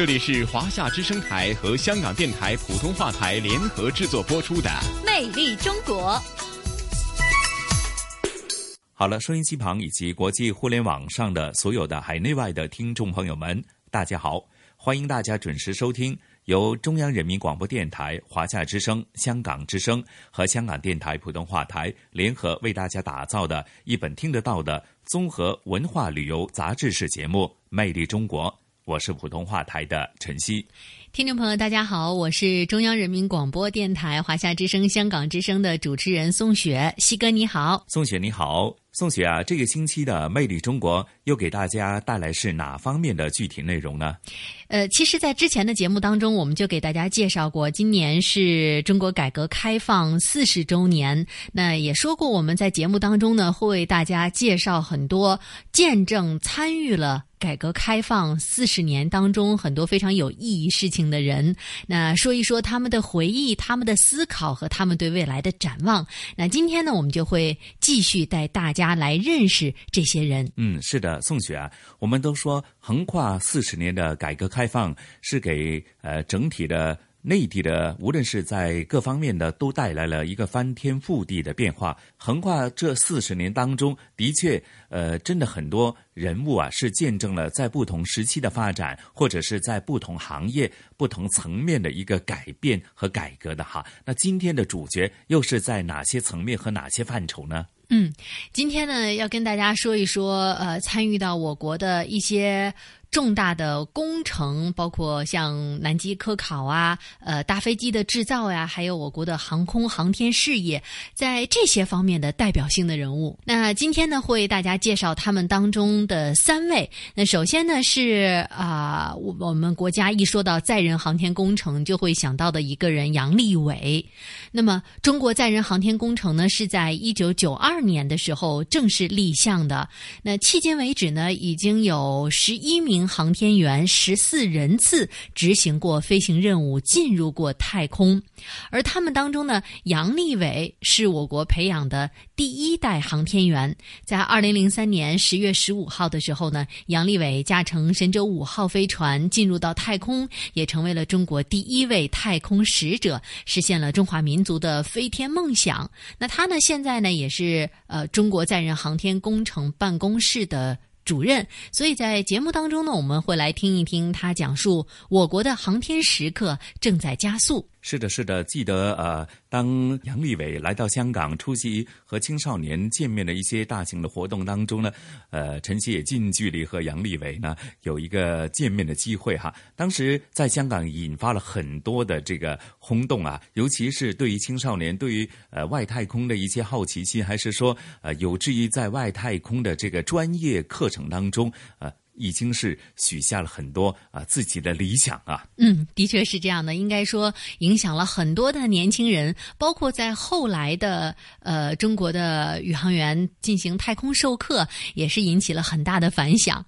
这里是华夏之声台和香港电台普通话台联合制作播出的《魅力中国》。好了，收音机旁以及国际互联网上的所有的海内外的听众朋友们，大家好！欢迎大家准时收听由中央人民广播电台、华夏之声、香港之声和香港电台普通话台联合为大家打造的一本听得到的综合文化旅游杂志式节目《魅力中国》。我是普通话台的晨曦，听众朋友，大家好，我是中央人民广播电台华夏之声、香港之声的主持人宋雪，西哥你好，宋雪你好，宋雪啊，这个星期的《魅力中国》又给大家带来是哪方面的具体内容呢？呃，其实，在之前的节目当中，我们就给大家介绍过，今年是中国改革开放四十周年，那也说过，我们在节目当中呢，会为大家介绍很多见证参与了。改革开放四十年当中，很多非常有意义事情的人，那说一说他们的回忆、他们的思考和他们对未来的展望。那今天呢，我们就会继续带大家来认识这些人。嗯，是的，宋雪啊，我们都说横跨四十年的改革开放是给呃整体的。内地的，无论是在各方面的，都带来了一个翻天覆地的变化。横跨这四十年当中，的确，呃，真的很多人物啊，是见证了在不同时期的发展，或者是在不同行业、不同层面的一个改变和改革的哈。那今天的主角又是在哪些层面和哪些范畴呢？嗯，今天呢，要跟大家说一说，呃，参与到我国的一些。重大的工程，包括像南极科考啊，呃，大飞机的制造呀，还有我国的航空航天事业，在这些方面的代表性的人物。那今天呢，会为大家介绍他们当中的三位。那首先呢，是啊，我我们国家一说到载人航天工程，就会想到的一个人杨利伟。那么，中国载人航天工程呢，是在一九九二年的时候正式立项的。那迄今为止呢，已经有十一名。航天员十四人次执行过飞行任务，进入过太空，而他们当中呢，杨利伟是我国培养的第一代航天员。在二零零三年十月十五号的时候呢，杨利伟驾乘神舟五号飞船进入到太空，也成为了中国第一位太空使者，实现了中华民族的飞天梦想。那他呢，现在呢，也是呃中国载人航天工程办公室的。主任，所以在节目当中呢，我们会来听一听他讲述我国的航天时刻正在加速。是的，是的，记得呃，当杨利伟来到香港出席和青少年见面的一些大型的活动当中呢，呃，陈曦也近距离和杨利伟呢有一个见面的机会哈。当时在香港引发了很多的这个轰动啊，尤其是对于青少年对于呃外太空的一些好奇心，还是说呃有志于在外太空的这个专业课程当中呃。已经是许下了很多啊自己的理想啊。嗯，的确是这样的。应该说，影响了很多的年轻人，包括在后来的呃中国的宇航员进行太空授课，也是引起了很大的反响。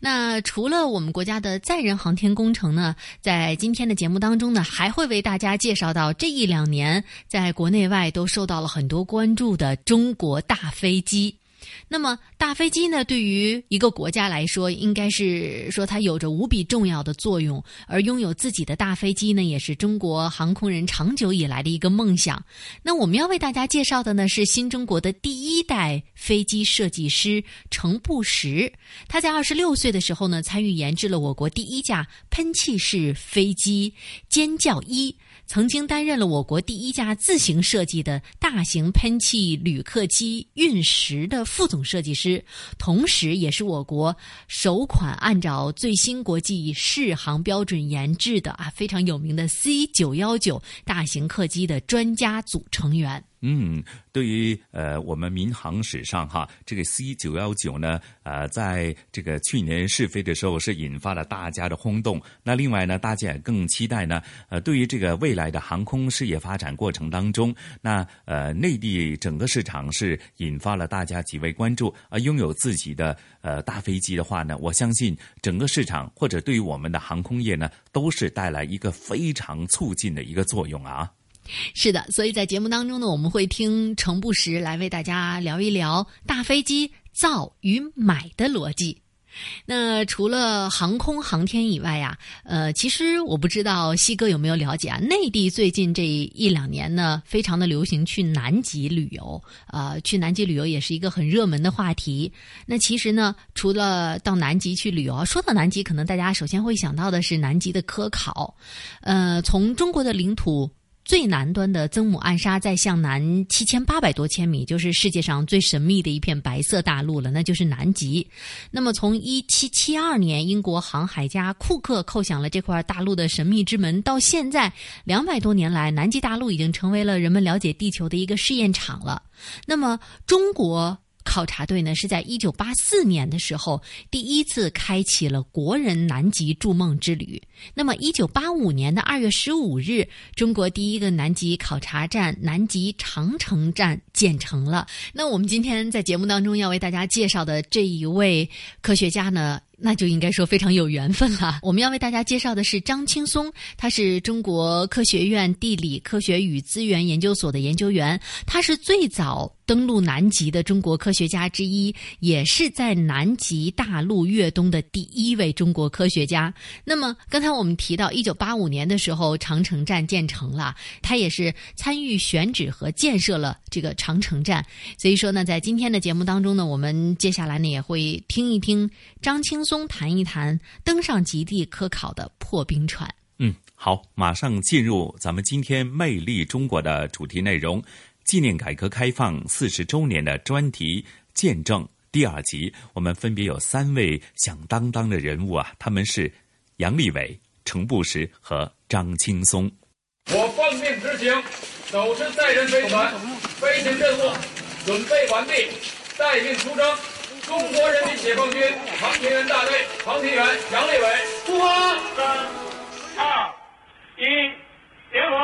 那除了我们国家的载人航天工程呢，在今天的节目当中呢，还会为大家介绍到这一两年在国内外都受到了很多关注的中国大飞机。那么大飞机呢？对于一个国家来说，应该是说它有着无比重要的作用。而拥有自己的大飞机呢，也是中国航空人长久以来的一个梦想。那我们要为大家介绍的呢，是新中国的第一代飞机设计师程步实。他在二十六岁的时候呢，参与研制了我国第一架喷气式飞机“尖叫一”。曾经担任了我国第一架自行设计的大型喷气旅客机运十的副总设计师，同时也是我国首款按照最新国际适航标准研制的啊非常有名的 C 九幺九大型客机的专家组成员。嗯，对于呃我们民航史上哈，这个 C 九幺九呢，呃，在这个去年试飞的时候是引发了大家的轰动。那另外呢，大家也更期待呢，呃，对于这个未来的航空事业发展过程当中，那呃内地整个市场是引发了大家极为关注。而拥有自己的呃大飞机的话呢，我相信整个市场或者对于我们的航空业呢，都是带来一个非常促进的一个作用啊。是的，所以在节目当中呢，我们会听程不时来为大家聊一聊大飞机造与买的逻辑。那除了航空航天以外呀，呃，其实我不知道西哥有没有了解啊？内地最近这一两年呢，非常的流行去南极旅游，呃，去南极旅游也是一个很热门的话题。那其实呢，除了到南极去旅游，说到南极，可能大家首先会想到的是南极的科考，呃，从中国的领土。最南端的曾母暗沙在向南七千八百多千米，就是世界上最神秘的一片白色大陆了，那就是南极。那么，从一七七二年英国航海家库克叩响了这块大陆的神秘之门，到现在两百多年来，南极大陆已经成为了人们了解地球的一个试验场了。那么，中国。考察队呢是在一九八四年的时候第一次开启了国人南极筑梦之旅。那么一九八五年的二月十五日，中国第一个南极考察站——南极长城站建成了。那我们今天在节目当中要为大家介绍的这一位科学家呢？那就应该说非常有缘分了。我们要为大家介绍的是张青松，他是中国科学院地理科学与资源研究所的研究员，他是最早登陆南极的中国科学家之一，也是在南极大陆越冬的第一位中国科学家。那么刚才我们提到，一九八五年的时候长城站建成了，他也是参与选址和建设了这个长城站。所以说呢，在今天的节目当中呢，我们接下来呢也会听一听张青。松谈一谈登上极地科考的破冰船。嗯，好，马上进入咱们今天《魅力中国》的主题内容，纪念改革开放四十周年的专题见证第二集。我们分别有三位响当当的人物啊，他们是杨利伟、程步实和张青松。我奉命执行，手持载人飞船，飞行任务准备完毕，待命出征。中国人民解放军航天员大队航天员杨利伟出发。三、二、一，点火！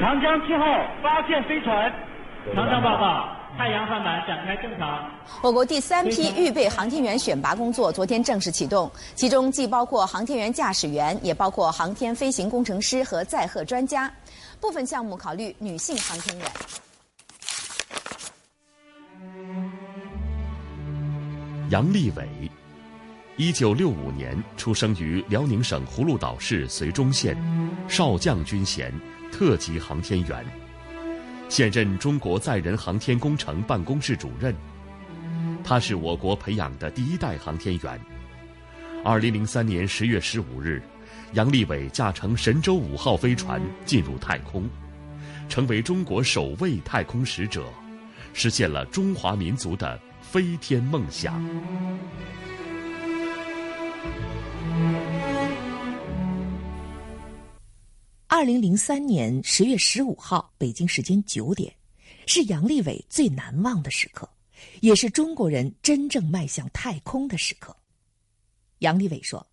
长江七号发现飞船，长江报告，太阳帆板展开正常。我国第三批预备航天员选拔工作昨天正式启动，其中既包括航天员驾驶员，也包括航天飞行工程师和载荷专家，部分项目考虑女性航天员。杨利伟，一九六五年出生于辽宁省葫芦岛市绥中县，少将军衔，特级航天员，现任中国载人航天工程办公室主任。他是我国培养的第一代航天员。二零零三年十月十五日，杨利伟驾乘神舟五号飞船进入太空，成为中国首位太空使者，实现了中华民族的。飞天梦想。二零零三年十月十五号，北京时间九点，是杨利伟最难忘的时刻，也是中国人真正迈向太空的时刻。杨利伟说：“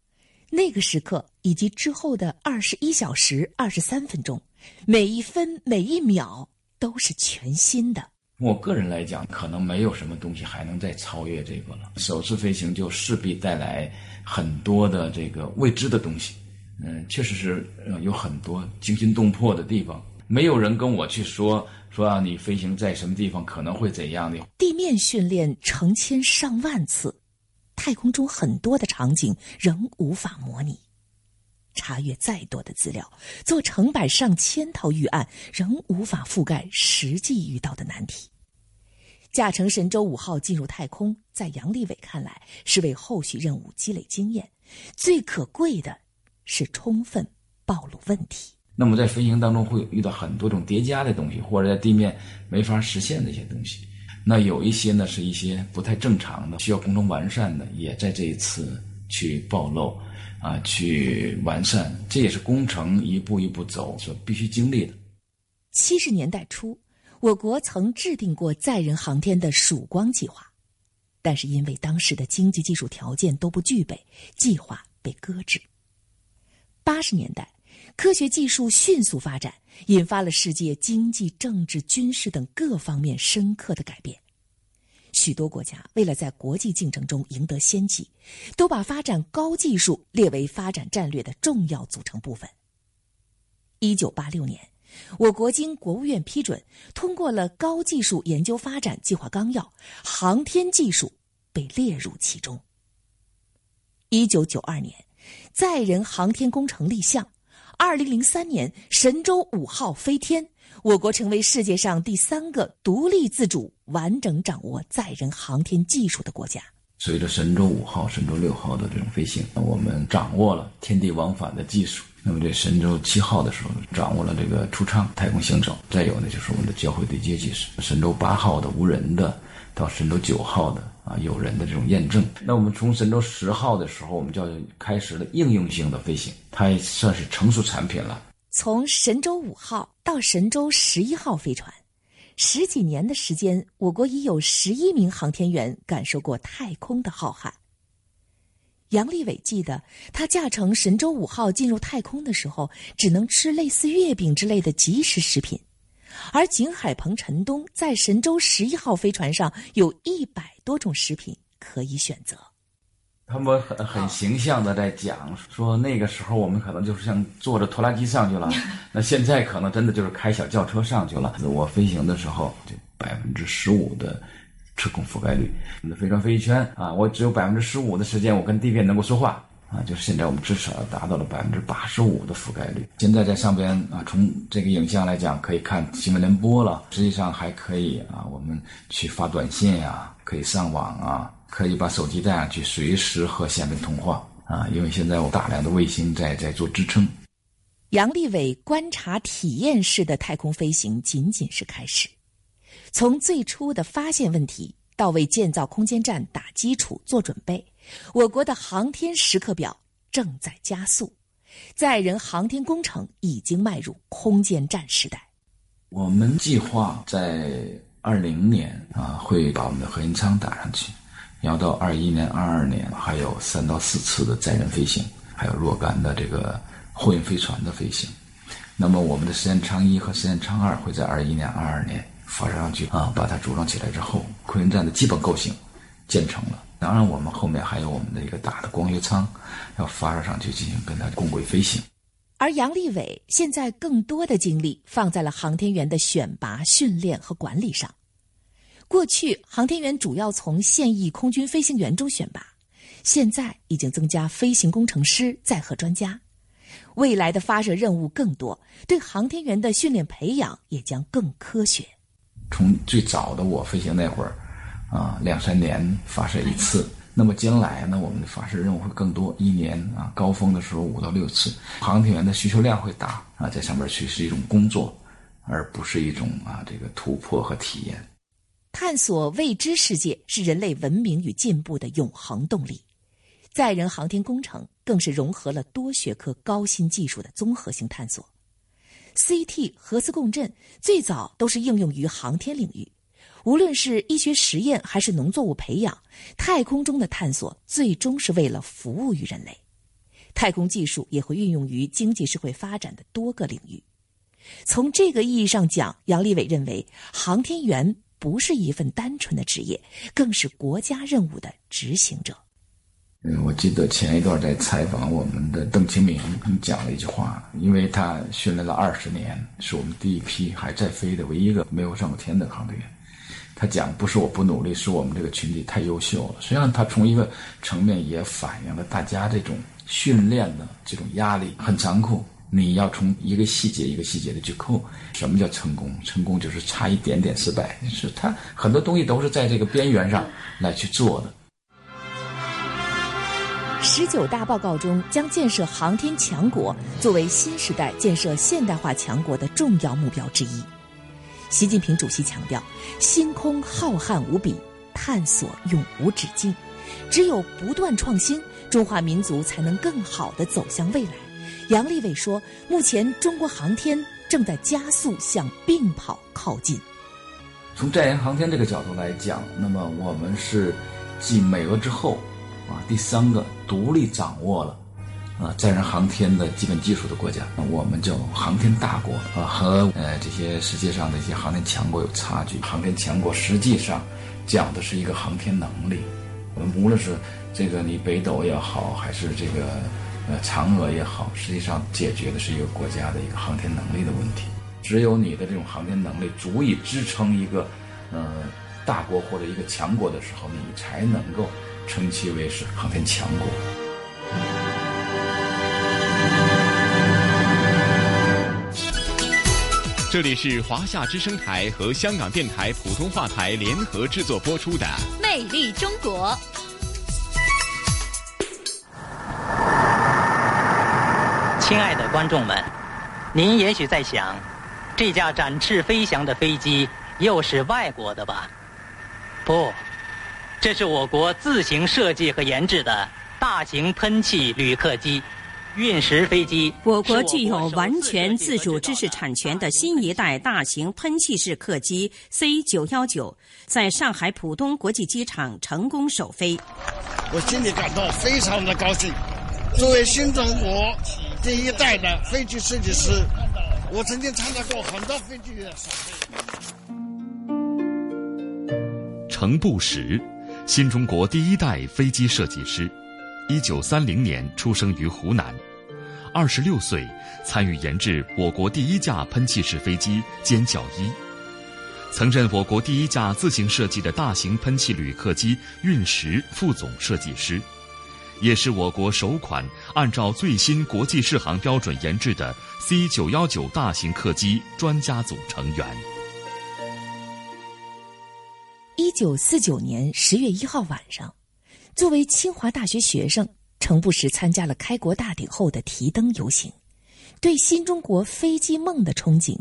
那个时刻以及之后的二十一小时二十三分钟，每一分每一秒都是全新的。”我个人来讲，可能没有什么东西还能再超越这个了。首次飞行就势必带来很多的这个未知的东西，嗯，确实是有很多惊心动魄的地方。没有人跟我去说说啊，你飞行在什么地方可能会怎样的。地面训练成千上万次，太空中很多的场景仍无法模拟。查阅再多的资料，做成百上千套预案，仍无法覆盖实际遇到的难题。驾乘神舟五号进入太空，在杨利伟看来是为后续任务积累经验，最可贵的是充分暴露问题。那么在飞行当中会遇到很多种叠加的东西，或者在地面没法实现的一些东西。那有一些呢是一些不太正常的，需要工程完善的，也在这一次去暴露。啊，去完善，这也是工程一步一步走所必须经历的。七十年代初，我国曾制定过载人航天的曙光计划，但是因为当时的经济技术条件都不具备，计划被搁置。八十年代，科学技术迅速发展，引发了世界经济、政治、军事等各方面深刻的改变。许多国家为了在国际竞争中赢得先机，都把发展高技术列为发展战略的重要组成部分。一九八六年，我国经国务院批准，通过了《高技术研究发展计划纲要》，航天技术被列入其中。一九九二年，载人航天工程立项，二零零三年神舟五号飞天。我国成为世界上第三个独立自主、完整掌握载人航天技术的国家。随着神舟五号、神舟六号的这种飞行，我们掌握了天地往返的技术。那么这神舟七号的时候，掌握了这个出舱、太空行走。再有呢，就是我们的交会对接技术。神舟八号的无人的，到神舟九号的啊有人的这种验证。那我们从神舟十号的时候，我们就开始了应用性的飞行，它也算是成熟产品了。从神舟五号到神舟十一号飞船，十几年的时间，我国已有十一名航天员感受过太空的浩瀚。杨利伟记得，他驾乘神舟五号进入太空的时候，只能吃类似月饼之类的即食食品，而景海鹏、陈冬在神舟十一号飞船上有一百多种食品可以选择。他们很很形象的在讲说，那个时候我们可能就是像坐着拖拉机上去了，那现在可能真的就是开小轿车上去了。我飞行的时候，就百分之十五的车控覆盖率，我们的飞船飞一圈啊，我只有百分之十五的时间我跟地面能够说话啊，就是现在我们至少达到了百分之八十五的覆盖率。现在在上边啊，从这个影像来讲，可以看新闻联播了，实际上还可以啊，我们去发短信呀，可以上网啊。可以把手机带上去，随时和下面通话啊！因为现在有大量的卫星在在做支撑。杨利伟观察体验式的太空飞行仅仅是开始，从最初的发现问题到为建造空间站打基础做准备，我国的航天时刻表正在加速，载人航天工程已经迈入空间站时代。我们计划在二零年啊，会把我们的核心舱打上去。要到二一年、二二年，还有三到四次的载人飞行，还有若干的这个货运飞船的飞行。那么，我们的实验舱一和实验舱二会在二一年、二二年发射上去啊，把它组装起来之后，空间站的基本构型建成了。当然，我们后面还有我们的一个大的光学舱要发射上去进行跟它共轨飞行。而杨利伟现在更多的精力放在了航天员的选拔、训练和管理上。过去，航天员主要从现役空军飞行员中选拔，现在已经增加飞行工程师、载荷专家。未来的发射任务更多，对航天员的训练培养也将更科学。从最早的我飞行那会儿，啊，两三年发射一次，那么将来呢，我们的发射任务会更多，一年啊，高峰的时候五到六次。航天员的需求量会大啊，在上面去是一种工作，而不是一种啊这个突破和体验。探索未知世界是人类文明与进步的永恒动力，载人航天工程更是融合了多学科高新技术的综合性探索。CT 核磁共振最早都是应用于航天领域，无论是医学实验还是农作物培养，太空中的探索最终是为了服务于人类。太空技术也会运用于经济社会发展的多个领域。从这个意义上讲，杨利伟认为航天员。不是一份单纯的职业，更是国家任务的执行者。嗯，我记得前一段在采访我们的邓清明他讲了一句话，因为他训练了二十年，是我们第一批还在飞的唯一一个没有上过天的航天员。他讲不是我不努力，是我们这个群体太优秀了。实际上，他从一个层面也反映了大家这种训练的这种压力很残酷。你要从一个细节一个细节的去扣，什么叫成功？成功就是差一点点失败，是他很多东西都是在这个边缘上来去做的。十九大报告中将建设航天强国作为新时代建设现代化强国的重要目标之一。习近平主席强调，星空浩瀚无比，探索永无止境，只有不断创新，中华民族才能更好的走向未来。杨利伟说：“目前中国航天正在加速向并跑靠近。”从载人航天这个角度来讲，那么我们是继美俄之后啊第三个独立掌握了啊载人航天的基本技术的国家。我们叫航天大国啊，和呃这些世界上的一些航天强国有差距。航天强国实际上讲的是一个航天能力。我们无论是这个你北斗也好，还是这个呃嫦娥也好，实际上解决的是一个国家的一个航天能力的问题。只有你的这种航天能力足以支撑一个呃大国或者一个强国的时候，你才能够称其为是航天强国。这里是华夏之声台和香港电台普通话台联合制作播出的《魅力中国》。亲爱的观众们，您也许在想，这架展翅飞翔的飞机又是外国的吧？不，这是我国自行设计和研制的大型喷气旅客机。运十飞机，我国具有完全自主知识产权的新一代大型喷气式客机 C 九幺九，在上海浦东国际机场成功首飞。我心里感到非常的高兴。作为新中国第一代的飞机设计师，我曾经参加过很多飞机的首飞。程步实，新中国第一代飞机设计师。一九三零年出生于湖南，二十六岁参与研制我国第一架喷气式飞机“歼教一”，曾任我国第一架自行设计的大型喷气旅客机“运十”副总设计师，也是我国首款按照最新国际适航标准研制的 C 九幺九大型客机专家组成员。一九四九年十月一号晚上。作为清华大学学生，程不时参加了开国大典后的提灯游行，对新中国飞机梦的憧憬，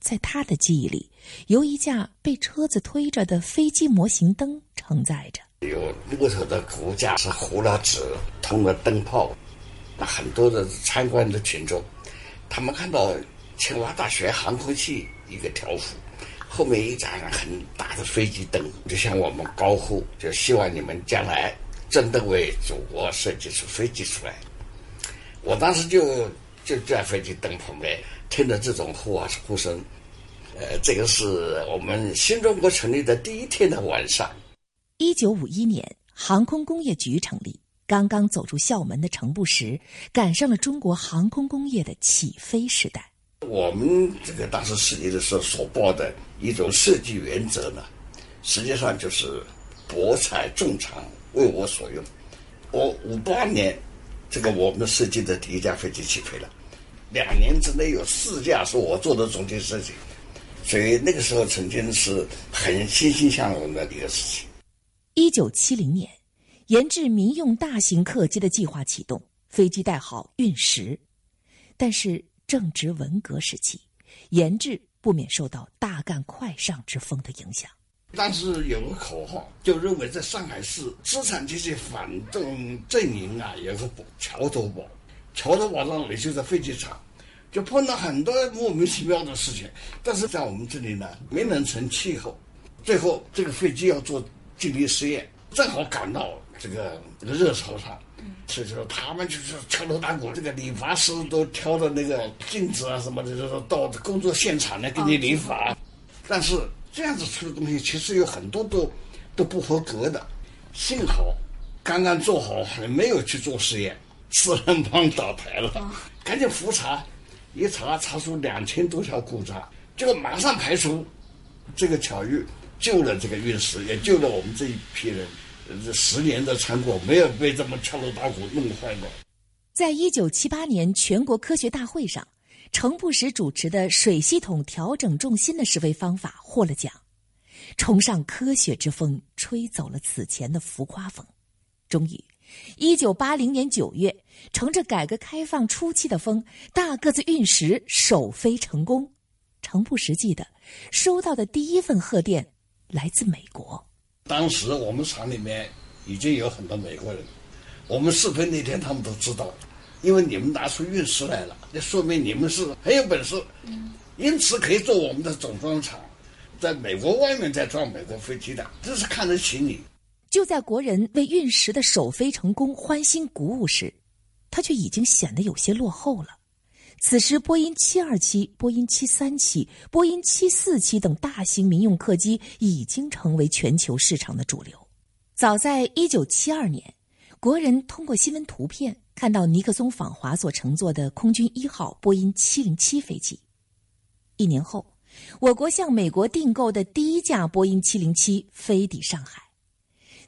在他的记忆里，由一架被车子推着的飞机模型灯承载着。有木头的骨架，是糊了纸，通了灯泡，那很多的参观的群众，他们看到清华大学航空系一个条幅，后面一盏很大的飞机灯，就向我们高呼，就希望你们将来。真的为祖国设计出飞机出来，我当时就就在飞机灯旁边听着这种呼啊呼声，呃，这个是我们新中国成立的第一天的晚上。一九五一年，航空工业局成立，刚刚走出校门的程步时赶上了中国航空工业的起飞时代。我们这个当时设计的时候所报的一种设计原则呢，实际上就是博采众长。为我所用，我五八年，这个我们设计的第一架飞机起飞了，两年之内有四架是我做的总体设计，所以那个时候曾经是很欣欣向荣的一个事情。一九七零年，研制民用大型客机的计划启动，飞机代号运十，但是正值文革时期，研制不免受到大干快上之风的影响。当时有个口号，就认为在上海市资产阶级反动阵营啊，有个桥头堡，桥头堡上也就在飞机场，就碰到很多莫名其妙的事情。但是在我们这里呢，没能成气候。最后这个飞机要做静力试验，正好赶到这个热潮上，所以说他们就是敲锣打鼓，这个理发师都挑着那个镜子啊什么的，就是到工作现场来给你理发。但是。这样子出的东西其实有很多都都不合格的，幸好刚刚做好，还没有去做实验，四人帮倒台了，赶紧复查，一查查出两千多条故障，就马上排除这个巧遇，救了这个运十，也救了我们这一批人，这十年的成果没有被这么敲锣打鼓弄坏过。在一九七八年全国科学大会上。程不时主持的水系统调整重心的示威方法获了奖，崇尚科学之风吹走了此前的浮夸风。终于，一九八零年九月，乘着改革开放初期的风，大个子运十首飞成功。程不时记得，收到的第一份贺电来自美国。当时我们厂里面已经有很多美国人，我们试飞那天他们都知道。因为你们拿出运十来了，那说明你们是很有本事，因此可以做我们的总装厂。在美国外面再装美国飞机的，这是看得起你。就在国人为运十的首飞成功欢欣鼓舞时，他却已经显得有些落后了。此时，波音727、波音737、波音747等大型民用客机已经成为全球市场的主流。早在1972年，国人通过新闻图片看到尼克松访华所乘坐的空军一号波音707飞机。一年后，我国向美国订购的第一架波音707飞抵上海。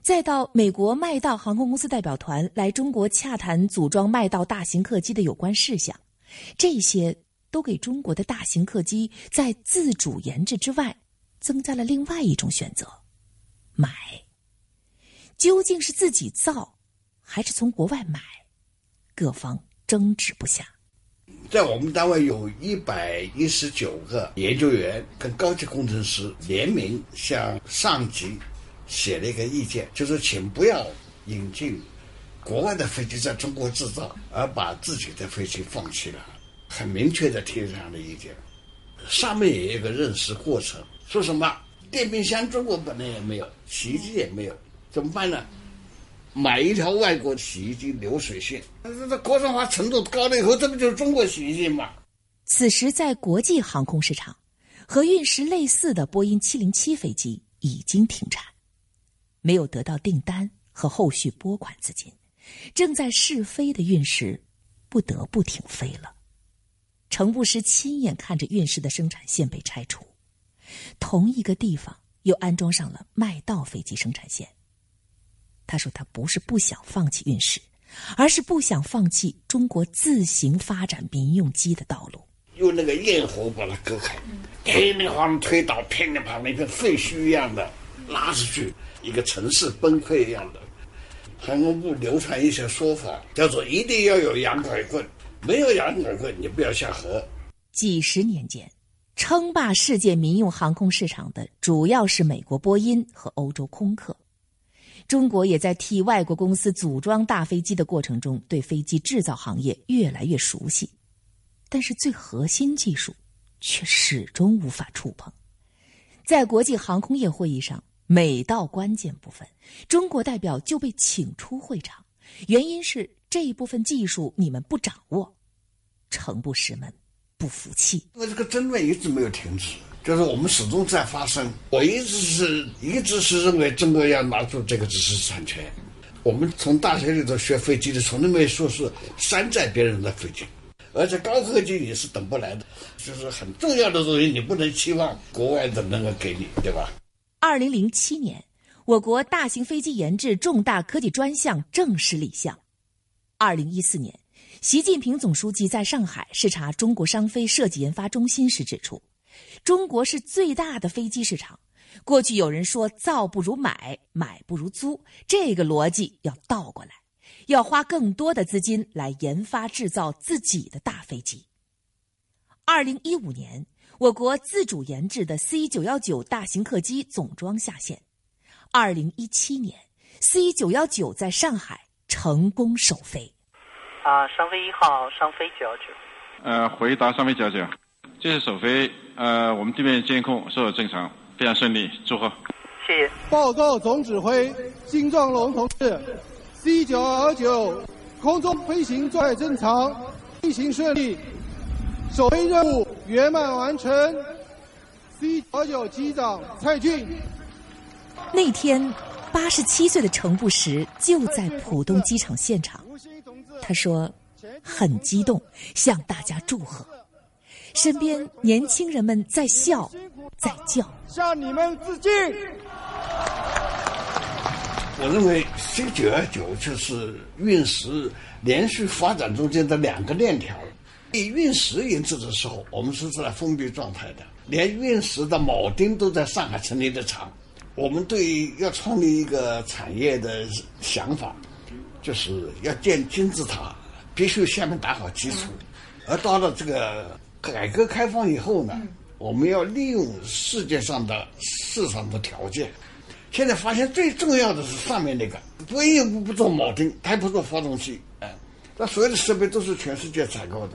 再到美国麦道航空公司代表团来中国洽谈组装麦道大型客机的有关事项，这些都给中国的大型客机在自主研制之外，增加了另外一种选择：买。究竟是自己造，还是从国外买？各方争执不下。在我们单位有一百一十九个研究员跟高级工程师联名向上级。写了一个意见，就是请不要引进国外的飞机在中国制造，而把自己的飞机放弃了，很明确的提这样的意见。上面也有个认识过程，说什么电冰箱中国本来也没有，洗衣机也没有，怎么办呢？买一条外国洗衣机流水线，这这国产化程度高了以后，这不就是中国洗衣机吗？此时，在国际航空市场，和运十类似的波音七零七飞机已经停产。没有得到订单和后续拨款资金，正在试飞的运石不得不停飞了。程步石亲眼看着运石的生产线被拆除，同一个地方又安装上了麦道飞机生产线。他说：“他不是不想放弃运石，而是不想放弃中国自行发展民用机的道路。用那个焰火把它割开，噼里啪啦推倒，噼里啪啦一片废墟一样的拉出去。”一个城市崩溃一样的，航空部流传一些说法，叫做一定要有洋拐棍，没有洋拐棍你不要下河。几十年间，称霸世界民用航空市场的主要是美国波音和欧洲空客，中国也在替外国公司组装大飞机的过程中，对飞机制造行业越来越熟悉，但是最核心技术却始终无法触碰。在国际航空业会议上。每到关键部分，中国代表就被请出会场，原因是这一部分技术你们不掌握。程部师们不服气，因为这个争论一直没有停止，就是我们始终在发生。我一直是一直是认为中国要拿出这个知识产权。我们从大学里头学飞机的，从来没说是山寨别人的飞机，而且高科技你是等不来的，就是很重要的东西，你不能期望国外的能够给你，对吧？二零零七年，我国大型飞机研制重大科技专项正式立项。二零一四年，习近平总书记在上海视察中国商飞设计研发中心时指出，中国是最大的飞机市场。过去有人说“造不如买，买不如租”，这个逻辑要倒过来，要花更多的资金来研发制造自己的大飞机。二零一五年。我国自主研制的 C 九幺九大型客机总装下线。二零一七年，C 九幺九在上海成功首飞。啊，商飞一号，商飞九幺九。呃，回答商飞九幺九，这次首飞，呃，我们地面监控是否正常，非常顺利，祝贺。谢谢。报告总指挥金壮龙同志，C 九幺九空中飞行状态正常，飞行顺利。首飞任务圆满完成。C 九九机长蔡俊。那天，八十七岁的程步时就在浦东机场现场。他说：“很激动，向大家祝贺。”身边年轻人们在笑，在叫，向你们致敬。我认为 C 九二九就是运十连续发展中间的两个链条。运石研制的时候，我们是在封闭状态的，连运石的铆钉都在上海成立的厂。我们对要创立一个产业的想法，就是要建金字塔，必须下面打好基础。而到了这个改革开放以后呢，我们要利用世界上的市场的条件。现在发现最重要的是上面那个，波音不不做铆钉，它不做发动机，哎，那所有的设备都是全世界采购的。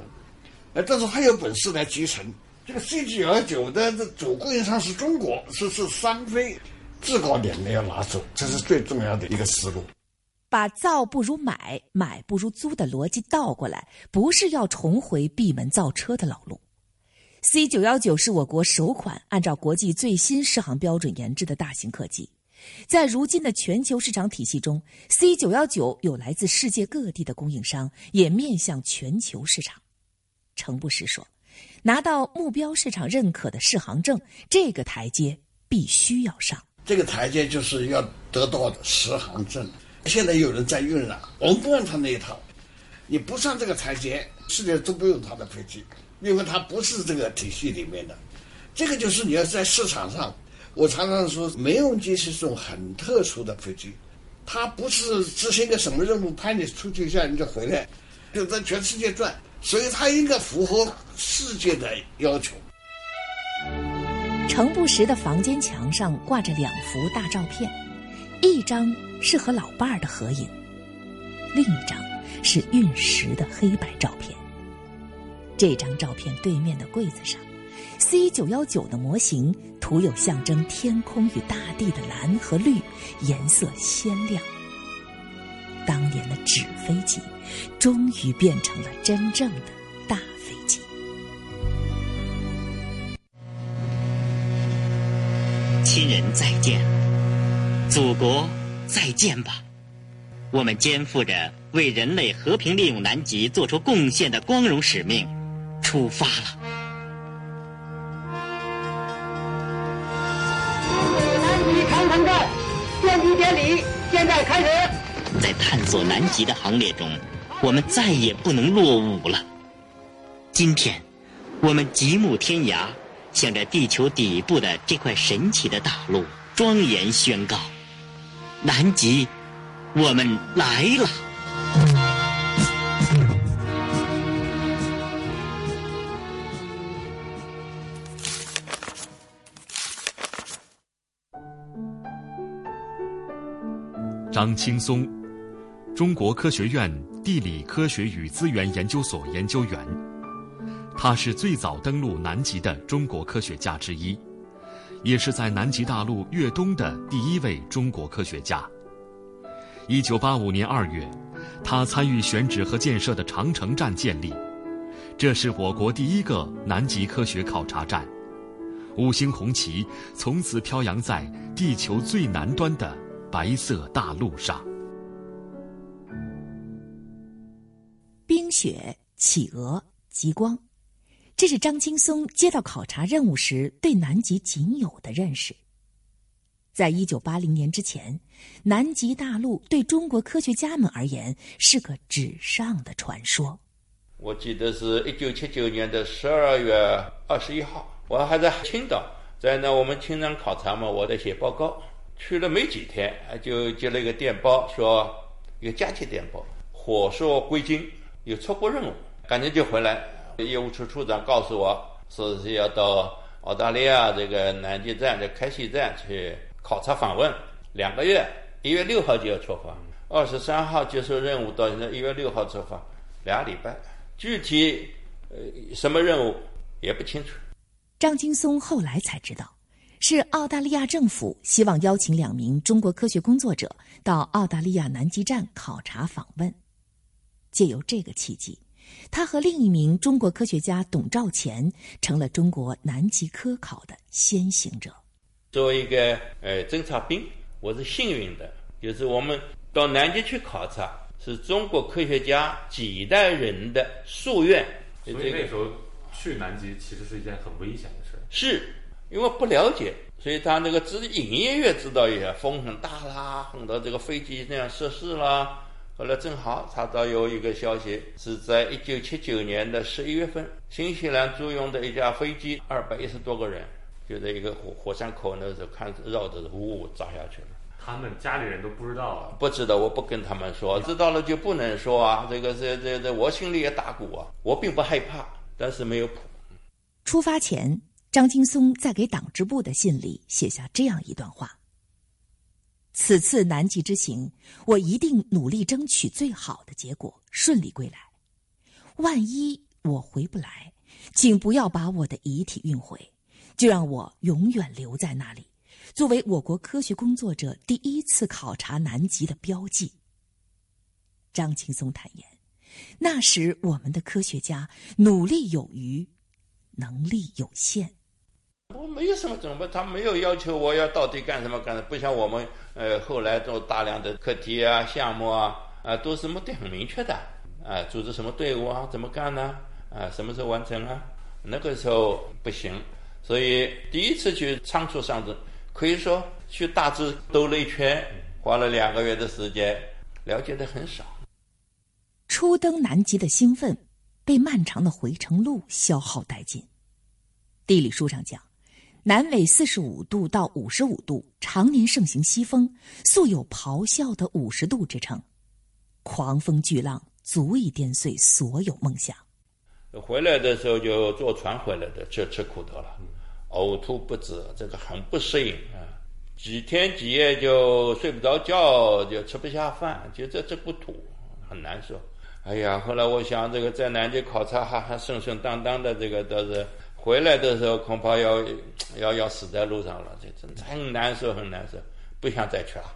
哎，但是他有本事来集成，这个 C 九幺九的这主供应商是中国，是是三飞，制高点没有拿走，这是最重要的一个思路。把造不如买，买不如租的逻辑倒过来，不是要重回闭门造车的老路。C 九幺九是我国首款按照国际最新适航标准研制的大型客机，在如今的全球市场体系中，C 九幺九有来自世界各地的供应商，也面向全球市场。程不时说：“拿到目标市场认可的适航证，这个台阶必须要上。这个台阶就是要得到的适航证。现在有人在用了，我们不用他那一套。你不上这个台阶，世界都不用他的飞机，因为他不是这个体系里面的。这个就是你要在市场上。我常常说，民用机是一种很特殊的飞机，它不是执行个什么任务，派你出去一下你就回来，就在全世界转。所以它应该符合世界的要求。程不时的房间墙上挂着两幅大照片，一张是和老伴儿的合影，另一张是运石的黑白照片。这张照片对面的柜子上，C 九幺九的模型涂有象征天空与大地的蓝和绿，颜色鲜亮。当年的纸飞机，终于变成了真正的大飞机。亲人再见，祖国再见吧！我们肩负着为人类和平利用南极做出贡献的光荣使命，出发了。南极长城站奠基典礼现在开始。在探索南极的行列中，我们再也不能落伍了。今天，我们极目天涯，向着地球底部的这块神奇的大陆，庄严宣告：南极，我们来了！张青松，中国科学院地理科学与资源研究所研究员，他是最早登陆南极的中国科学家之一，也是在南极大陆越冬的第一位中国科学家。一九八五年二月，他参与选址和建设的长城站建立，这是我国第一个南极科学考察站，五星红旗从此飘扬在地球最南端的。白色大陆上，冰雪、企鹅、极光，这是张青松接到考察任务时对南极仅有的认识。在一九八零年之前，南极大陆对中国科学家们而言是个纸上的传说。我记得是一九七九年的十二月二十一号，我还在青岛，在那我们青藏考察嘛，我在写报告。去了没几天，就接了一个电报，说一个加急电报，火速归京，有出国任务，赶紧就回来。业务处处长告诉我，说是要到澳大利亚这个南极站的开西站去考察访问，两个月，一月六号就要出发，二十三号接受任务，到现在一月六号出发，俩礼拜，具体呃什么任务也不清楚。张金松后来才知道。是澳大利亚政府希望邀请两名中国科学工作者到澳大利亚南极站考察访问，借由这个契机，他和另一名中国科学家董兆乾成了中国南极科考的先行者。作为一个呃侦察兵，我是幸运的，就是我们到南极去考察，是中国科学家几代人的夙愿。所以那时候去南极其实是一件很危险的事。是。因为不了解，所以他那个只隐隐约约知道一下风很大啦，很多这个飞机那样失事啦。后来正好查到有一个消息，是在一九七九年的十一月份，新西兰租用的一架飞机，二百一十多个人，就在一个火火山口那时候看绕着呜呜砸下去了。他们家里人都不知道啊，不知道，我不跟他们说，知道了就不能说啊。这个这这这，我心里也打鼓啊，我并不害怕，但是没有谱。出发前。张青松在给党支部的信里写下这样一段话：“此次南极之行，我一定努力争取最好的结果，顺利归来。万一我回不来，请不要把我的遗体运回，就让我永远留在那里，作为我国科学工作者第一次考察南极的标记。张青松坦言，那时我们的科学家努力有余，能力有限。我没有什么准备，他没有要求我要到底干什么干什么，不像我们呃后来做大量的课题啊、项目啊啊，都是目的很明确的啊，组织什么队伍啊，怎么干呢？啊，什么时候完成啊？那个时候不行，所以第一次去仓促上阵，可以说去大致兜了一圈，花了两个月的时间，了解的很少。初登南极的兴奋，被漫长的回程路消耗殆尽。地理书上讲。南纬四十五度到五十五度，常年盛行西风，素有“咆哮的五十度”之称。狂风巨浪足以颠碎所有梦想。回来的时候就坐船回来的，就吃苦头了，呕吐不止，这个很不适应啊！几天几夜就睡不着觉，就吃不下饭，就在这不吐，很难受。哎呀，后来我想，这个在南极考察还还顺顺当当的，这个倒是。回来的时候恐怕要要要死在路上了，这真的很难受，很难受，不想再去了。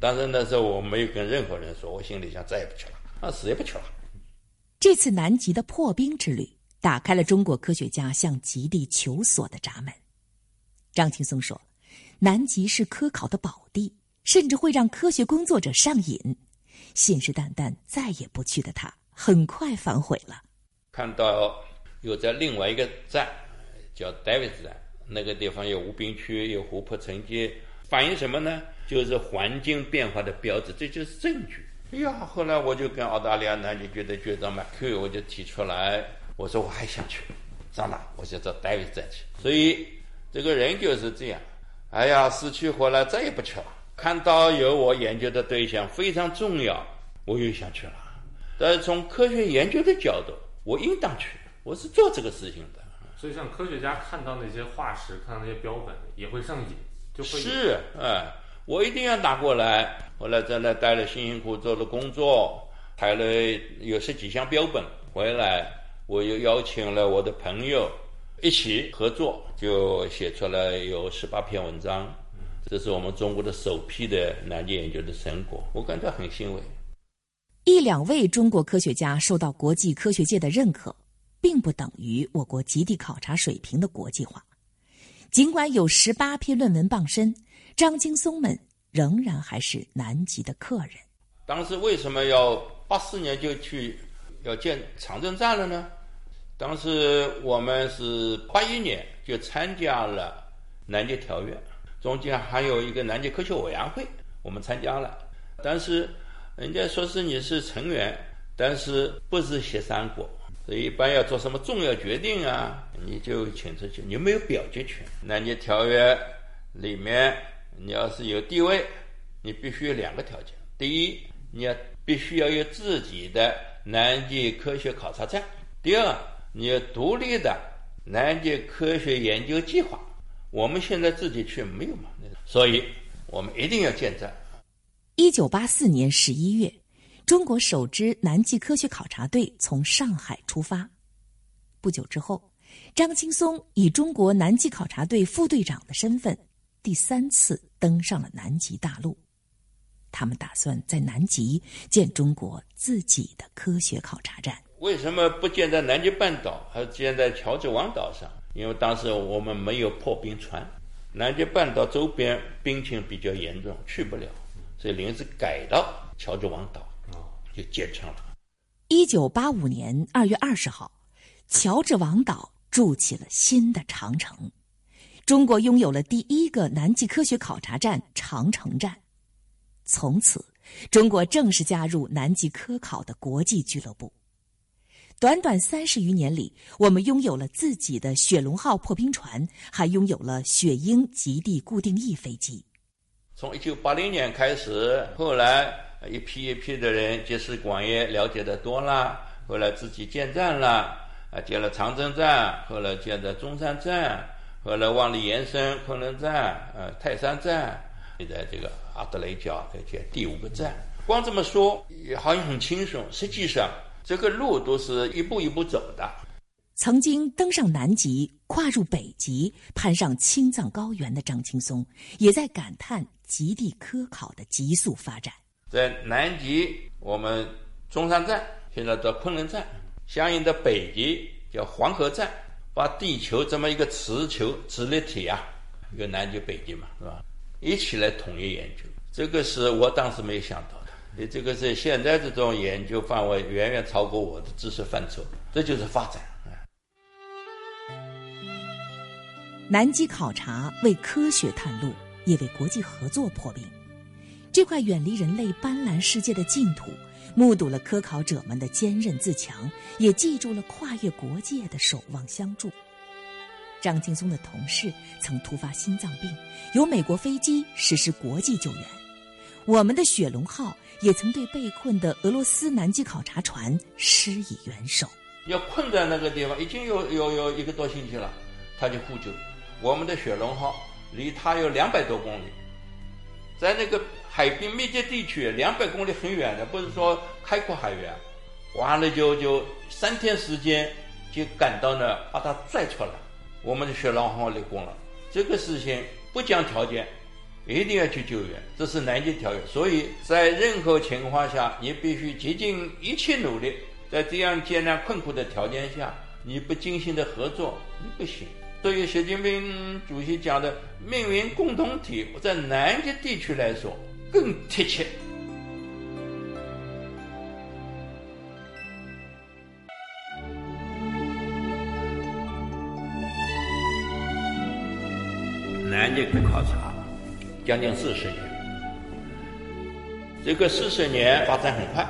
但是那时候我没有跟任何人说，我心里想再也不去了，啊，死也不去了。这次南极的破冰之旅，打开了中国科学家向极地求索的闸门。张青松说：“南极是科考的宝地，甚至会让科学工作者上瘾。信誓旦旦再也不去的他，很快反悔了。看到有在另外一个站。”叫戴维斯站，那个地方有无冰区，有湖泊沉积，反映什么呢？就是环境变化的标志，这就是证据。哎呀，后来我就跟澳大利亚南极局的局长马克，我就提出来，我说我还想去，上哪？我就到戴维斯站去。所以这个人就是这样，哎呀，死去活来，再也不去了。看到有我研究的对象非常重要，我又想去了。但是从科学研究的角度，我应当去，我是做这个事情的。所以，像科学家看到那些化石，看到那些标本，也会上瘾，就会是哎，我一定要拿过来。后来在那待了，辛辛苦苦做了工作，抬了有十几箱标本回来，我又邀请了我的朋友一起合作，就写出来有十八篇文章。这是我们中国的首批的南极研究的成果，我感到很欣慰。一两位中国科学家受到国际科学界的认可。并不等于我国极地考察水平的国际化。尽管有十八篇论文傍身，张青松们仍然还是南极的客人。当时为什么要八四年就去要建长征站了呢？当时我们是八一年就参加了南极条约，中间还有一个南极科学委员会，我们参加了。但是人家说是你是成员，但是不是协商国。所以，一般要做什么重要决定啊，你就请出去，你没有表决权。南极条约里面，你要是有地位，你必须有两个条件：第一，你要必须要有自己的南极科学考察站；第二，你要独立的南极科学研究计划。我们现在自己去没有嘛？所以我们一定要建站。一九八四年十一月。中国首支南极科学考察队从上海出发，不久之后，张青松以中国南极考察队副队长的身份，第三次登上了南极大陆。他们打算在南极建中国自己的科学考察站。为什么不建在南极半岛，而建在乔治王岛上？因为当时我们没有破冰船，南极半岛周边冰情比较严重，去不了，所以临时改到乔治王岛。就建成了。一九八五年二月二十号，乔治王岛筑起了新的长城，中国拥有了第一个南极科学考察站——长城站。从此，中国正式加入南极科考的国际俱乐部。短短三十余年里，我们拥有了自己的雪龙号破冰船，还拥有了雪鹰极地固定翼飞机。从一九八零年开始，后来。一批一批的人集思广益，了解的多了，后来自己建站了，啊，建了长征站，后来建的中山站，后来往里延伸昆仑站，呃，泰山站，现在这个阿德雷角在建第五个站。光这么说，也好像很轻松，实际上这个路都是一步一步走的。曾经登上南极、跨入北极、攀上青藏高原的张青松，也在感叹极地科考的急速发展。在南极，我们中山站现在叫昆仑站，相应的北极叫黄河站，把地球这么一个磁球、磁力体啊，有南极、北极嘛，是吧？一起来统一研究，这个是我当时没有想到的。你这个是现在这种研究范围远远超过我的知识范畴，这就是发展。南极考察为科学探路，也为国际合作破冰。这块远离人类斑斓世界的净土，目睹了科考者们的坚韧自强，也记住了跨越国界的守望相助。张劲松的同事曾突发心脏病，由美国飞机实施国际救援。我们的雪龙号也曾对被困的俄罗斯南极考察船施以援手。要困在那个地方，已经有有有一个多星期了，他就呼救。我们的雪龙号离它有两百多公里，在那个海滨密集地区，两百公里很远的，不是说开阔海域。完了就就三天时间就赶到那，把它拽出来。我们的雪龙号立功了。这个事情不讲条件，一定要去救援，这是南极条约。所以在任何情况下，你必须竭尽一切努力。在这样艰难困苦的条件下，你不精心的合作，你不行。对于习近平主席讲的命运共同体，在南极地区来说更贴切。南京的考察将近四十年，这个四十年发展很快，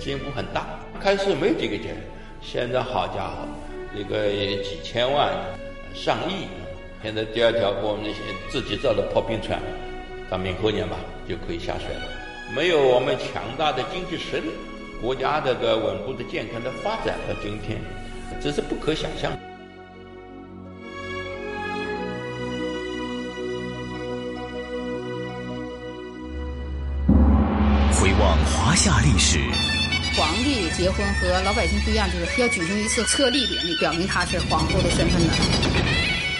进步很大。开始没几个钱，现在好家伙，一个几千万。上亿，现在第二条我们那些自己造的破冰船，到明后年吧就可以下水了。没有我们强大的经济实力，国家这个稳步的健康的发展到今天，这是不可想象。回望华夏历史，皇帝结婚和老百姓不一样，就是要举行一次册立典礼，表明他是皇后的身份的。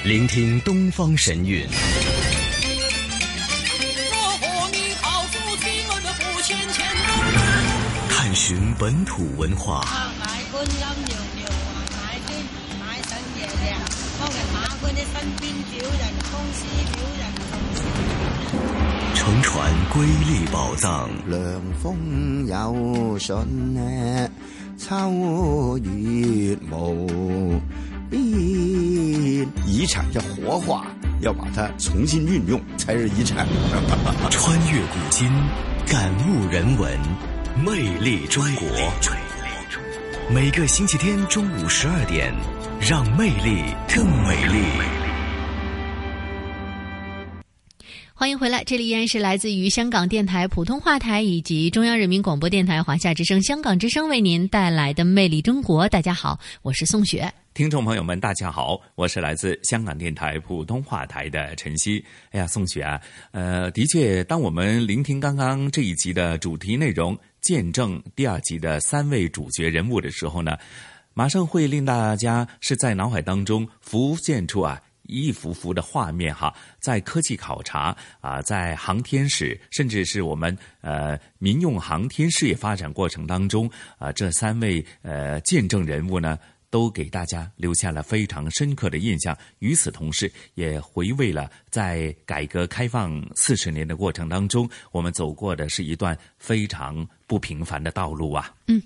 聆听东方神韵，寻本土文化，乘船瑰丽宝藏。凉风有信呢，秋月无。遗产要活化，要把它重新运用才是遗产。穿越古今，感悟人文，魅力中国。每个星期天中午十二点，让魅力更美丽。欢迎回来，这里依然是来自于香港电台普通话台以及中央人民广播电台华夏之声、香港之声为您带来的《魅力中国》。大家好，我是宋雪。听众朋友们，大家好，我是来自香港电台普通话台的晨曦。哎呀，宋雪啊，呃，的确，当我们聆听刚刚这一集的主题内容“见证”第二集的三位主角人物的时候呢，马上会令大家是在脑海当中浮现出啊。一幅幅的画面哈，在科技考察啊，在航天史，甚至是我们呃民用航天事业发展过程当中啊，这三位呃见证人物呢，都给大家留下了非常深刻的印象。与此同时，也回味了在改革开放四十年的过程当中，我们走过的是一段非常。不平凡的道路啊！嗯，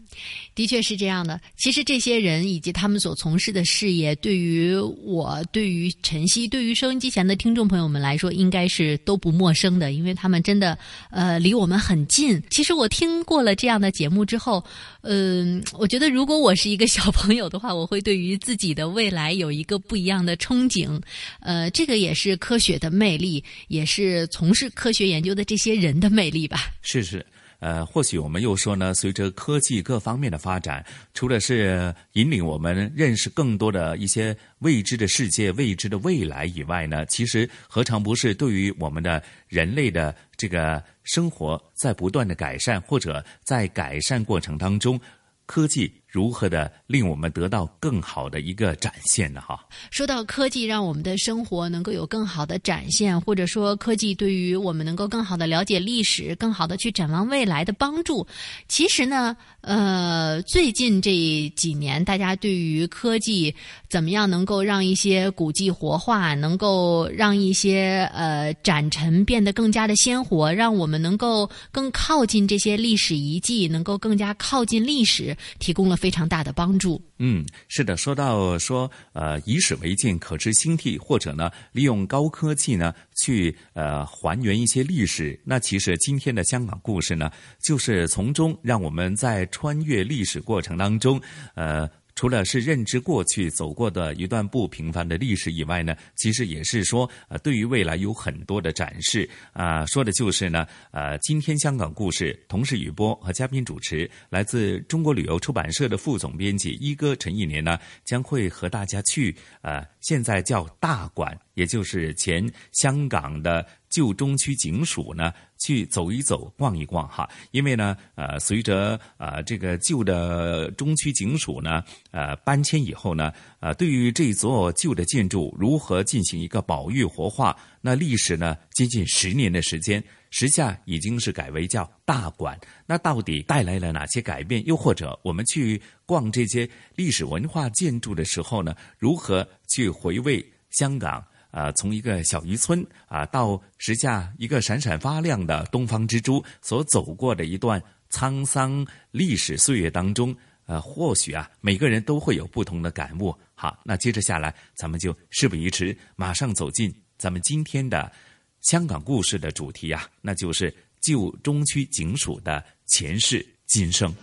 的确是这样的。其实这些人以及他们所从事的事业，对于我、对于晨曦、对于收音机前的听众朋友们来说，应该是都不陌生的，因为他们真的呃离我们很近。其实我听过了这样的节目之后，嗯，我觉得如果我是一个小朋友的话，我会对于自己的未来有一个不一样的憧憬。呃，这个也是科学的魅力，也是从事科学研究的这些人的魅力吧。是是。呃，或许我们又说呢，随着科技各方面的发展，除了是引领我们认识更多的一些未知的世界、未知的未来以外呢，其实何尝不是对于我们的人类的这个生活在不断的改善，或者在改善过程当中，科技。如何的令我们得到更好的一个展现呢？哈，说到科技让我们的生活能够有更好的展现，或者说科技对于我们能够更好的了解历史、更好的去展望未来的帮助，其实呢，呃，最近这几年，大家对于科技怎么样能够让一些古迹活化，能够让一些呃展陈变得更加的鲜活，让我们能够更靠近这些历史遗迹，能够更加靠近历史，提供了非常大的帮助。嗯，是的，说到说呃以史为鉴，可知兴替，或者呢利用高科技呢去呃还原一些历史，那其实今天的香港故事呢，就是从中让我们在穿越历史过程当中，呃。除了是认知过去走过的一段不平凡的历史以外呢，其实也是说，呃，对于未来有很多的展示啊。说的就是呢，呃，今天香港故事同时语播和嘉宾主持，来自中国旅游出版社的副总编辑一哥陈一年呢，将会和大家去呃，现在叫大馆，也就是前香港的。旧中区警署呢，去走一走、逛一逛哈。因为呢，呃，随着呃这个旧的中区警署呢，呃搬迁以后呢，呃，对于这座旧的建筑如何进行一个保育活化，那历时呢接近十年的时间，时下已经是改为叫大馆。那到底带来了哪些改变？又或者我们去逛这些历史文化建筑的时候呢，如何去回味香港？啊，从一个小渔村啊，到时下一个闪闪发亮的东方之珠，所走过的一段沧桑历史岁月当中，呃，或许啊，每个人都会有不同的感悟。好，那接着下来，咱们就事不宜迟，马上走进咱们今天的香港故事的主题啊，那就是旧中区警署的前世今生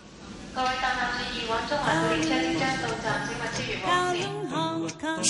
各位大家之一王中王。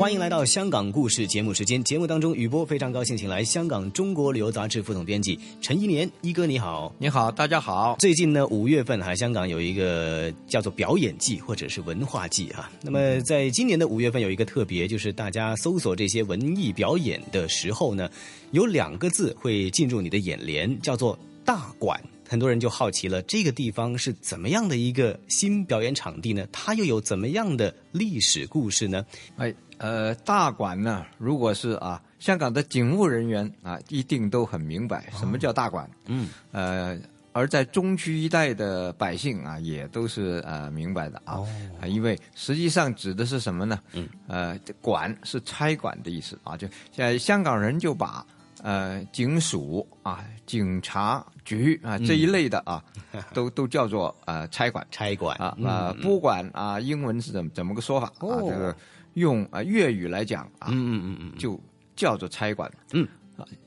欢迎来到香港故事节目时间。节目当中，雨波非常高兴，请来香港中国旅游杂志副总编辑陈一年一哥，你好，你好，大家好。最近呢，五月份哈，香港有一个叫做表演季或者是文化季哈。那么在今年的五月份有一个特别，就是大家搜索这些文艺表演的时候呢，有两个字会进入你的眼帘，叫做大馆。很多人就好奇了，这个地方是怎么样的一个新表演场地呢？它又有怎么样的历史故事呢？哎，呃，大馆呢，如果是啊，香港的警务人员啊，一定都很明白什么叫大馆。嗯，呃，而在中区一带的百姓啊，也都是呃明白的啊，因为实际上指的是什么呢？嗯，呃，管是差馆的意思啊，就现在香港人就把。呃，警署啊，警察局啊，这一类的啊，都都叫做呃差馆，差馆啊，呃，不管啊，英文是怎么怎么个说法啊？这个用啊粤语来讲啊，嗯嗯嗯嗯，就叫做差馆。嗯，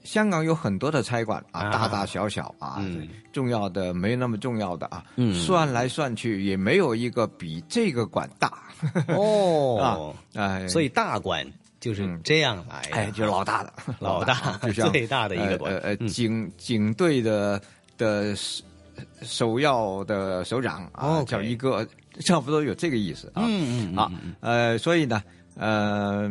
香港有很多的差馆啊，大大小小啊，重要的没那么重要的啊，算来算去也没有一个比这个馆大。哦，啊，哎，所以大馆。就是这样来，哎，就是老大的，老大，就最大的一个呃呃警警队的的首要的首长啊，叫一个，差不多有这个意思啊。嗯嗯。啊，呃，所以呢，呃，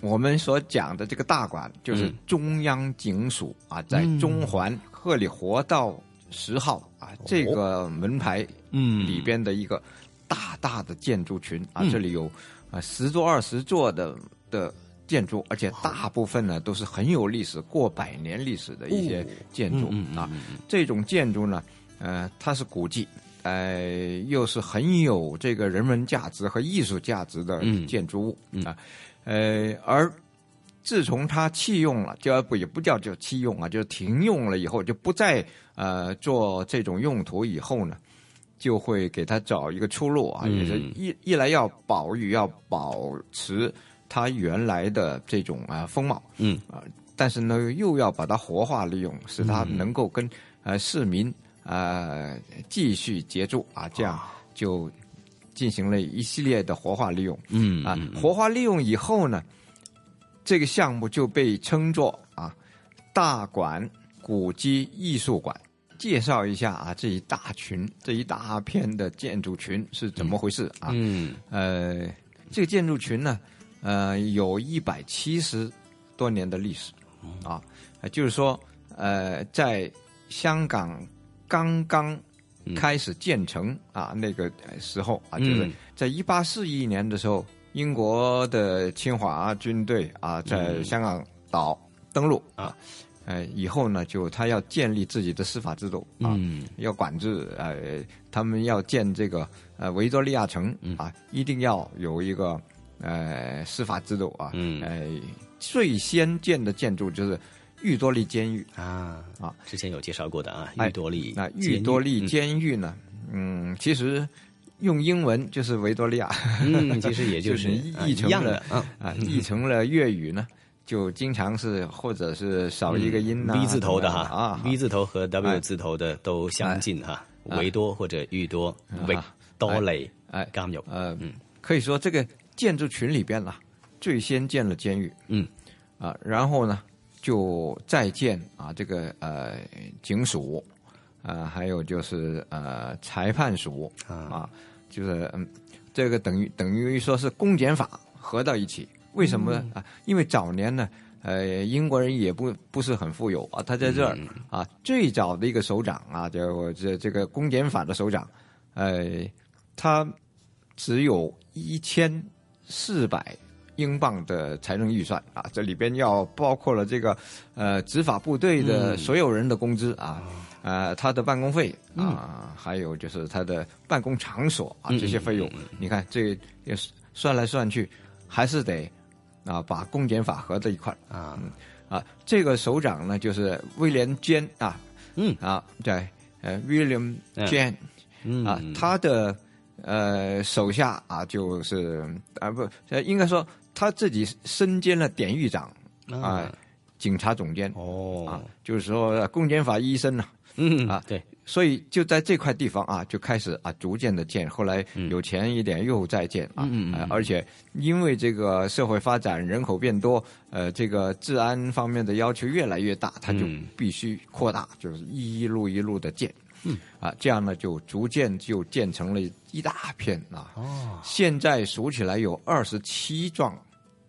我们所讲的这个大馆就是中央警署啊，在中环鹤里活道十号啊这个门牌嗯里边的一个大大的建筑群啊，这里有啊十座二十座的。的建筑，而且大部分呢都是很有历史、过百年历史的一些建筑啊。这种建筑呢，呃，它是古迹，呃，又是很有这个人文价值和艺术价值的建筑物啊。呃，而自从它弃用了，就不也不叫叫弃用啊，就停用了以后，就不再呃做这种用途以后呢，就会给它找一个出路啊，也是一一来要保育，要保持。它原来的这种啊风貌，嗯啊，但是呢又要把它活化利用，使它能够跟呃市民啊继续接住啊，这样就进行了一系列的活化利用，嗯啊，活化利用以后呢，这个项目就被称作啊大馆古迹艺术馆。介绍一下啊，这一大群、这一大片的建筑群是怎么回事啊？嗯，呃，这个建筑群呢，呃，有一百七十多年的历史啊，就是说，呃，在香港刚刚开始建成啊那个时候啊，就是在一八四一年的时候，英国的侵华军队啊，在香港岛登陆啊。呃，以后呢，就他要建立自己的司法制度啊，要管制呃，他们要建这个呃维多利亚城啊，一定要有一个呃司法制度啊，呃，最先建的建筑就是裕多利监狱。啊啊，之前有介绍过的啊，玉多利那玉多利监狱呢，嗯，其实用英文就是维多利亚，嗯，其实也就是 译成了啊，译成了粤语呢。就经常是或者是少一个音呐，V 字头的哈啊，V 字头和 W 字头的都相近哈，维多或者裕多，维多雷哎，刚有呃，可以说这个建筑群里边呢，最先建了监狱，嗯。啊，然后呢就再建啊这个呃警署啊，还有就是呃裁判署啊，就是嗯这个等于等于说是公检法合到一起。为什么呢啊？因为早年呢，呃，英国人也不不是很富有啊。他在这儿啊，最早的一个首长啊，就这这个公检法的首长，呃，他只有一千四百英镑的财政预算啊，这里边要包括了这个呃执法部队的所有人的工资啊，呃，他的办公费啊，还有就是他的办公场所啊这些费用，你看这也算来算去，还是得。啊，把公检法合在一块啊，啊，这个首长呢就是威廉坚啊，嗯。啊，对，呃，William 嗯。啊，他的呃手下啊就是啊不，应该说他自己身兼了典狱长啊，警察总监哦，啊，就是说公检法医生呢，嗯啊对。所以就在这块地方啊，就开始啊，逐渐的建。后来有钱一点又再建啊，而且因为这个社会发展，人口变多，呃，这个治安方面的要求越来越大，他就必须扩大，就是一路一路的建。嗯啊，这样呢，就逐渐就建成了一大片啊。哦，现在数起来有二十七幢，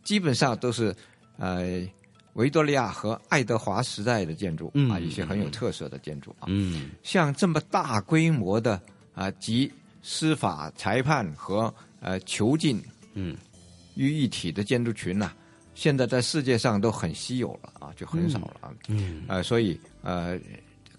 基本上都是呃。维多利亚和爱德华时代的建筑啊，一些很有特色的建筑啊，嗯，像这么大规模的啊，集司法、裁判和呃囚禁嗯。于一体的建筑群呐，现在在世界上都很稀有了啊，就很少了啊，嗯，呃，所以呃，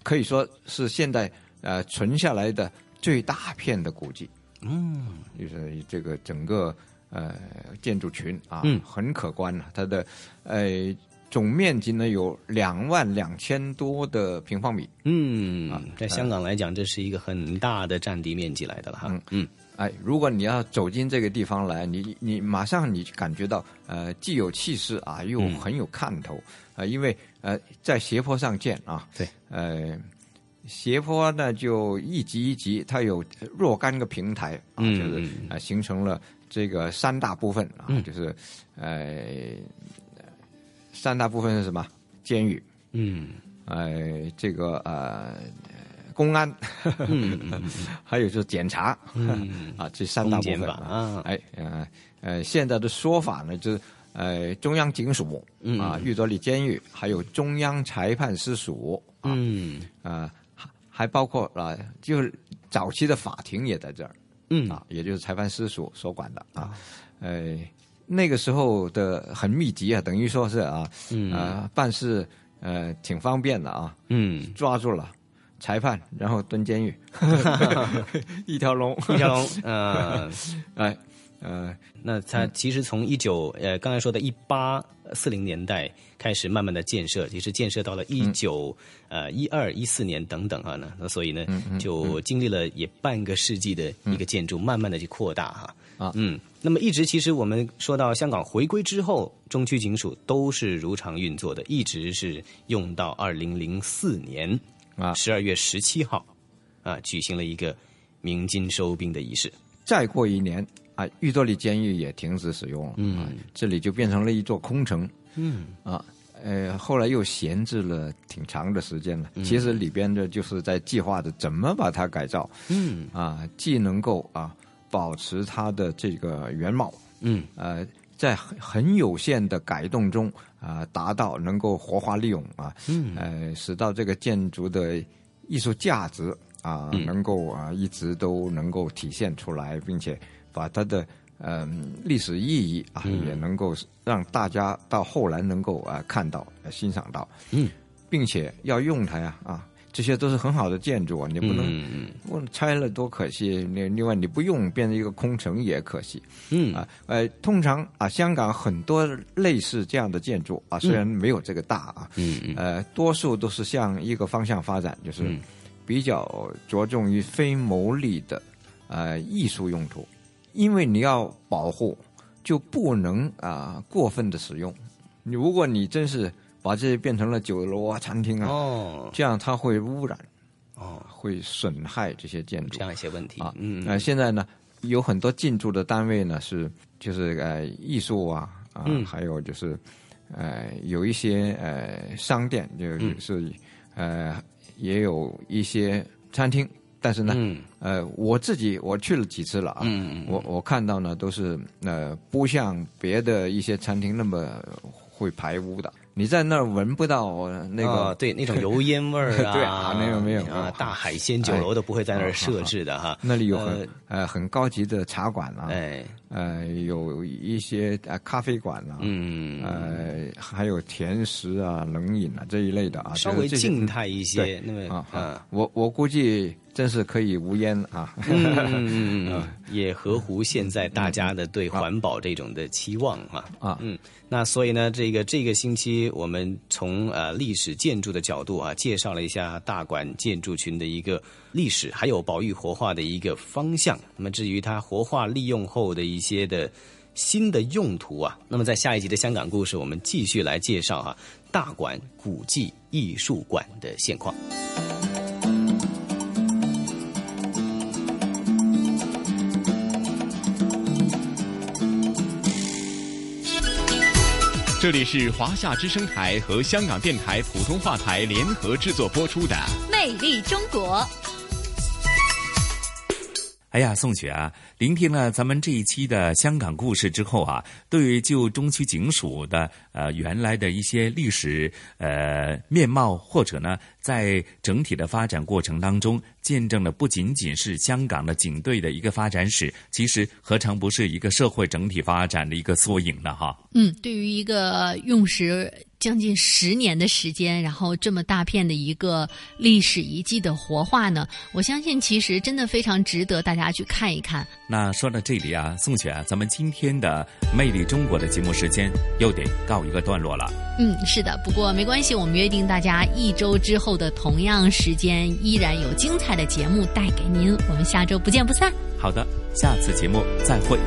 可以说是现在呃存下来的最大片的古迹，嗯，就是这个整个呃建筑群啊，嗯，很可观了，它的呃。总面积呢有两万两千多的平方米。嗯，在香港来讲，这是一个很大的占地面积来的了哈。嗯，哎，如果你要走进这个地方来，你你马上你感觉到呃，既有气势啊，又很有看头啊，因为呃，在斜坡上建啊。对。呃，斜坡呢就一级一级，它有若干个平台啊，就是啊，形成了这个三大部分啊，就是呃。三大部分是什么？监狱，嗯，呃，这个呃，公安，嗯，还有就是检察，嗯，啊，这三大部分啊，哎，呃，呃，现在的说法呢，就是呃，中央警署，啊，玉德里监狱，还有中央裁判司署，嗯，啊，还还包括啊，就是早期的法庭也在这儿，嗯，啊，也就是裁判司所所管的啊，呃。那个时候的很密集啊，等于说是啊，呃，办事呃挺方便的啊，嗯，抓住了裁判，然后蹲监狱，一条龙，一条龙，嗯，哎，呃，那它其实从一九呃刚才说的一八四零年代开始慢慢的建设，其实建设到了一九呃一二一四年等等啊，那所以呢就经历了也半个世纪的一个建筑，慢慢的去扩大哈。啊，嗯，那么一直其实我们说到香港回归之后，中区警署都是如常运作的，一直是用到二零零四年啊。十二月十七号啊举行了一个鸣金收兵的仪式。再过一年啊，玉多利监狱也停止使用了，嗯，这里就变成了一座空城，嗯。啊，呃，后来又闲置了挺长的时间了。其实里边的就是在计划着怎么把它改造，嗯。啊，既能够啊保持它的这个原貌，嗯。呃，在很很有限的改动中啊，达到能够活化利用啊，嗯。呃，使到这个建筑的艺术价值啊，嗯。能够啊一直都能够体现出来，并且把它的嗯历史意义啊，嗯也能够让大家到后来能够啊看到、呃欣赏到，嗯，并且要用它呀啊。这些都是很好的建筑啊，你不能，嗯我拆了多可惜。另另外你不用变成一个空城也可惜。嗯啊，呃，通常啊，香港很多类似这样的建筑啊，虽然没有这个大啊，嗯嗯呃，多数都是向一个方向发展，就是嗯比较着重于非牟利的呃艺术用途，因为你要保护，就不能啊、过分的使用。你如果你真是把这些变成了酒楼啊、餐厅啊，哦，这样它会污染，哦，会损害这些建筑这样一些问题啊。嗯呃，现在呢，有很多进驻的单位呢是就是呃艺术啊啊，嗯还有就是呃有一些呃商店，嗯就是、呃也有一些餐厅。但是呢，嗯呃，我自己我去了几次了啊，嗯嗯嗯我我看到呢都是呃不像别的一些餐厅那么会排污的，你在那儿闻不到那个、啊对那种油烟味儿啊，对啊，没有没有啊，大海鲜酒楼都不会在那儿设置的哈。那里有呃很呃很高级的茶馆啊，哎，呃有一些呃咖啡馆啊，嗯，呃还有甜食啊、冷饮啊这一类的啊，稍微静态一些对那么啊我我估计真是可以无烟啊，嗯嗯嗯嗯，也合乎现在大家的对环保这种的期望啊啊，嗯，那所以呢，这个这个星期我们从呃历史建筑的角度啊，介绍了一下大馆建筑群的一个历史，还有保育活化的一个方向。那么至于它活化利用后的一些的新的用途啊，那么在下一集的香港故事，我们继续来介绍哈、大馆古迹艺术馆的现况。这里是华夏之声台和香港电台普通话台联合制作播出的《魅力中国》。哎呀，宋雪啊，聆听了咱们这一期的香港故事之后啊，对于就中区警署的呃原来的一些历史呃面貌，或者呢，在整体的发展过程当中，见证了不仅仅是香港的警队的一个发展史，其实何尝不是一个社会整体发展的一个缩影呢？哈。嗯，对于一个用时将近十年的时间，然后这么大片的一个历史遗迹的活化呢，我相信其实真的非常值得大家去看一看。那说到这里啊，宋雪啊，咱们今天的《魅力中国》的节目时间又得告一个段落了。嗯，是的，不过没关系，我们约定大家一周之后的同样时间，依然有精彩的节目带给您。我们下周不见不散。好的，下次节目再会。